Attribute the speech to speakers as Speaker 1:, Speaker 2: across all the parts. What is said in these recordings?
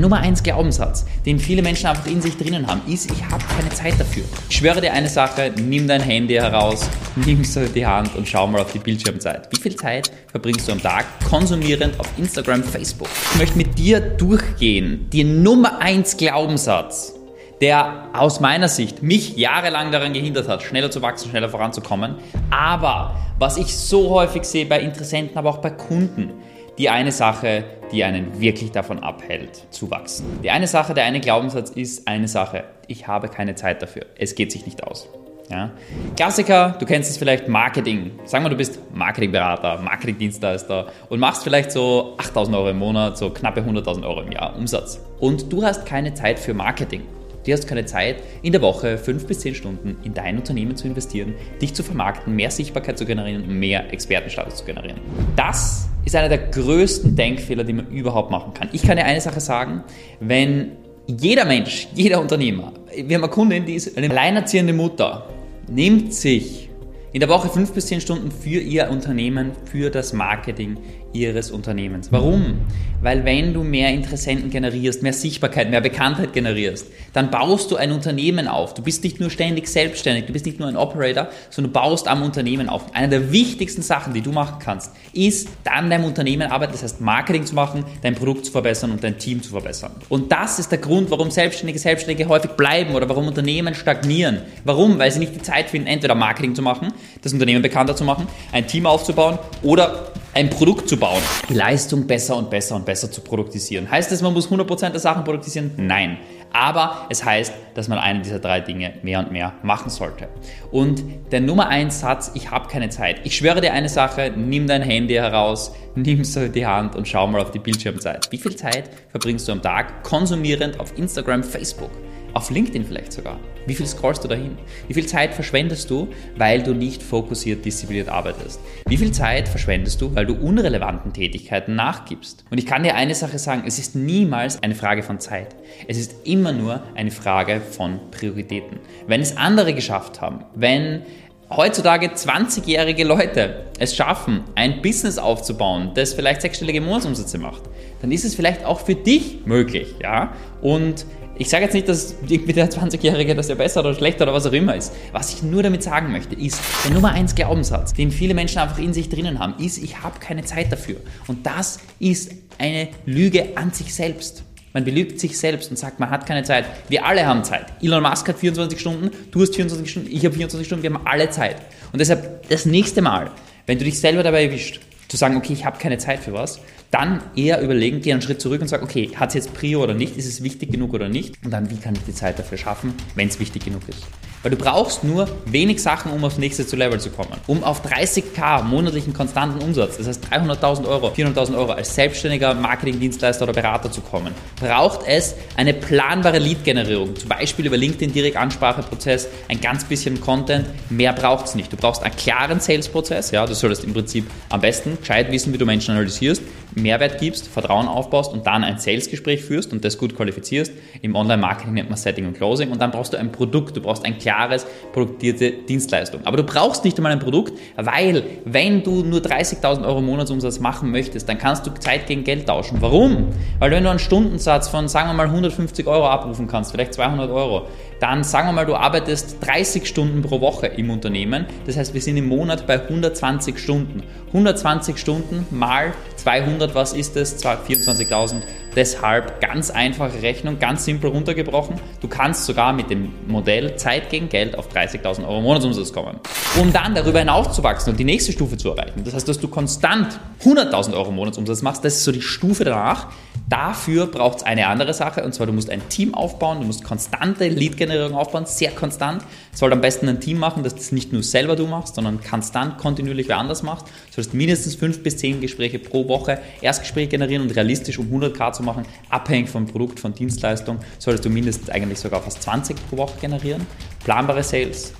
Speaker 1: Nummer 1 Glaubenssatz, den viele Menschen einfach in sich drinnen haben, ist, ich habe keine Zeit dafür. Ich schwöre dir eine Sache, nimm dein Handy heraus, nimm in die Hand und schau mal auf die Bildschirmzeit. Wie viel Zeit verbringst du am Tag konsumierend auf Instagram, Facebook? Ich möchte mit dir durchgehen, die Nummer 1 Glaubenssatz, der aus meiner Sicht mich jahrelang daran gehindert hat, schneller zu wachsen, schneller voranzukommen. Aber was ich so häufig sehe bei Interessenten, aber auch bei Kunden, die eine Sache, die einen wirklich davon abhält, zu wachsen. Die eine Sache, der eine Glaubenssatz ist eine Sache, ich habe keine Zeit dafür. Es geht sich nicht aus. Ja? Klassiker, du kennst es vielleicht, Marketing. Sagen wir, du bist Marketingberater, Marketingdienstleister und machst vielleicht so 8000 Euro im Monat, so knappe 100.000 Euro im Jahr Umsatz. Und du hast keine Zeit für Marketing. Du hast keine Zeit, in der Woche fünf bis zehn Stunden in dein Unternehmen zu investieren, dich zu vermarkten, mehr Sichtbarkeit zu generieren und mehr Expertenstatus zu generieren. Das ist einer der größten Denkfehler, die man überhaupt machen kann. Ich kann dir eine Sache sagen, wenn jeder Mensch, jeder Unternehmer, wir haben eine Kundin, die ist eine alleinerziehende Mutter, nimmt sich in der Woche fünf bis zehn Stunden für ihr Unternehmen, für das Marketing ihres Unternehmens. Warum? Weil wenn du mehr Interessenten generierst, mehr Sichtbarkeit, mehr Bekanntheit generierst, dann baust du ein Unternehmen auf. Du bist nicht nur ständig selbstständig, du bist nicht nur ein Operator, sondern du baust am Unternehmen auf. Eine der wichtigsten Sachen, die du machen kannst, ist dann deinem Unternehmen arbeiten, das heißt Marketing zu machen, dein Produkt zu verbessern und dein Team zu verbessern. Und das ist der Grund, warum Selbstständige Selbstständige häufig bleiben oder warum Unternehmen stagnieren. Warum? Weil sie nicht die Zeit finden, entweder Marketing zu machen, das Unternehmen bekannter zu machen, ein Team aufzubauen oder ein Produkt zu bauen, die Leistung besser und besser und besser zu produktisieren. Heißt das, man muss 100% der Sachen produktisieren? Nein. Aber es heißt, dass man eine dieser drei Dinge mehr und mehr machen sollte. Und der Nummer eins Satz, ich habe keine Zeit. Ich schwöre dir eine Sache, nimm dein Handy heraus, nimm in die Hand und schau mal auf die Bildschirmzeit. Wie viel Zeit verbringst du am Tag konsumierend auf Instagram, Facebook? Auf LinkedIn vielleicht sogar. Wie viel scrollst du dahin? Wie viel Zeit verschwendest du, weil du nicht fokussiert, diszipliniert arbeitest? Wie viel Zeit verschwendest du, weil du unrelevanten Tätigkeiten nachgibst? Und ich kann dir eine Sache sagen, es ist niemals eine Frage von Zeit. Es ist immer nur eine Frage von Prioritäten. Wenn es andere geschafft haben, wenn heutzutage 20-jährige Leute es schaffen, ein Business aufzubauen, das vielleicht sechsstellige Monatsumsätze macht, dann ist es vielleicht auch für dich möglich, ja? Und ich sage jetzt nicht, dass irgendwie der 20-Jährige das ja besser oder schlechter oder was auch immer ist. Was ich nur damit sagen möchte, ist, der Nummer 1 Glaubenssatz, den viele Menschen einfach in sich drinnen haben, ist, ich habe keine Zeit dafür. Und das ist eine Lüge an sich selbst. Man belügt sich selbst und sagt, man hat keine Zeit. Wir alle haben Zeit. Elon Musk hat 24 Stunden, du hast 24 Stunden, ich habe 24 Stunden, wir haben alle Zeit. Und deshalb das nächste Mal, wenn du dich selber dabei erwischt, zu sagen, okay, ich habe keine Zeit für was, dann eher überlegen, geh einen Schritt zurück und sag, okay, hat es jetzt Prio oder nicht, ist es wichtig genug oder nicht und dann, wie kann ich die Zeit dafür schaffen, wenn es wichtig genug ist. Weil du brauchst nur wenig Sachen, um aufs nächste Level zu kommen. Um auf 30k monatlichen konstanten Umsatz, das heißt 300.000 Euro, 400.000 Euro als selbstständiger Marketingdienstleister oder Berater zu kommen, braucht es eine planbare Lead-Generierung. Zum Beispiel über LinkedIn Direktanspracheprozess, ein ganz bisschen Content. Mehr braucht es nicht. Du brauchst einen klaren Sales-Prozess. Ja, du solltest im Prinzip am besten gescheit wissen, wie du Menschen analysierst, Mehrwert gibst, Vertrauen aufbaust und dann ein Sales-Gespräch führst und das gut qualifizierst. Im Online-Marketing nennt man Setting und Closing und dann brauchst du ein Produkt. Du brauchst ein klares, produktierte Dienstleistung. Aber du brauchst nicht einmal ein Produkt, weil wenn du nur 30.000 Euro Monatsumsatz machen möchtest, dann kannst du Zeit gegen Geld tauschen. Warum? Weil wenn du einen Stundensatz von, sagen wir mal, 150 Euro abrufen kannst, vielleicht 200 Euro, dann sagen wir mal, du arbeitest 30 Stunden pro Woche im Unternehmen. Das heißt, wir sind im Monat bei 120 Stunden. 120 Stunden mal 200, was ist das? 24.000. Deshalb ganz einfache Rechnung, ganz simpel runtergebrochen. Du kannst sogar mit dem Modell Zeit gegen Geld auf 30.000 Euro Monatsumsatz kommen. Um dann darüber hinaus zu wachsen und die nächste Stufe zu erreichen. Das heißt, dass du konstant 100.000 Euro Monatsumsatz machst, das ist so die Stufe danach. Dafür braucht es eine andere Sache und zwar du musst ein Team aufbauen, du musst konstante Lead-Generierung aufbauen, sehr konstant. Du sollst am besten ein Team machen, das das nicht nur selber du machst, sondern konstant, kontinuierlich wer anders macht. Du sollst mindestens fünf bis zehn Gespräche pro Woche Erstgespräch generieren und realistisch um 100k zu machen, abhängig vom Produkt, von Dienstleistung, solltest du mindestens eigentlich sogar fast 20 pro Woche generieren. Planbare Sales,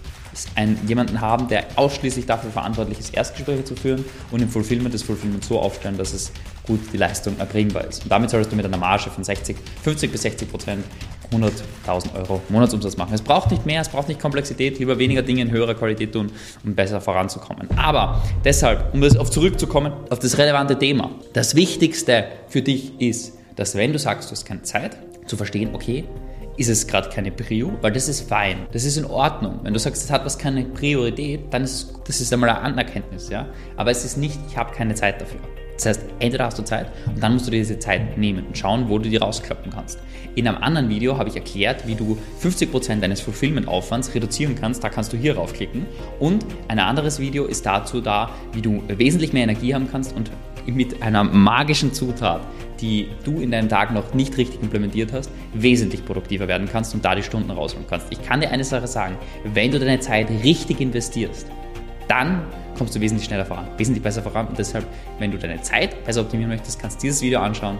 Speaker 1: ein, jemanden haben, der ausschließlich dafür verantwortlich ist, Erstgespräche zu führen und im Fulfillment das Fulfillment so aufstellen, dass es gut die Leistung erbringbar ist. Und damit solltest du mit einer Marge von 60, 50 bis 60 Prozent 100.000 Euro Monatsumsatz machen. Es braucht nicht mehr, es braucht nicht Komplexität, lieber weniger Dinge in höherer Qualität tun, um besser voranzukommen. Aber deshalb, um das auf zurückzukommen, auf das relevante Thema, das Wichtigste für dich ist, dass wenn du sagst, du hast keine Zeit, zu verstehen, okay, ist es gerade keine Prio, weil das ist fein, das ist in Ordnung. Wenn du sagst, es hat was keine Priorität, dann ist das ist einmal eine Anerkenntnis, ja. Aber es ist nicht, ich habe keine Zeit dafür. Das heißt, entweder hast du Zeit und dann musst du dir diese Zeit nehmen und schauen, wo du die rausklappen kannst. In einem anderen Video habe ich erklärt, wie du 50% deines Fulfillment-Aufwands reduzieren kannst. Da kannst du hier raufklicken. Und ein anderes Video ist dazu da, wie du wesentlich mehr Energie haben kannst und mit einer magischen Zutat, die du in deinem Tag noch nicht richtig implementiert hast, wesentlich produktiver werden kannst und da die Stunden rausholen kannst. Ich kann dir eine Sache sagen, wenn du deine Zeit richtig investierst, dann kommst du wesentlich schneller voran, wesentlich besser voran. Und deshalb, wenn du deine Zeit besser optimieren möchtest, kannst du dieses Video anschauen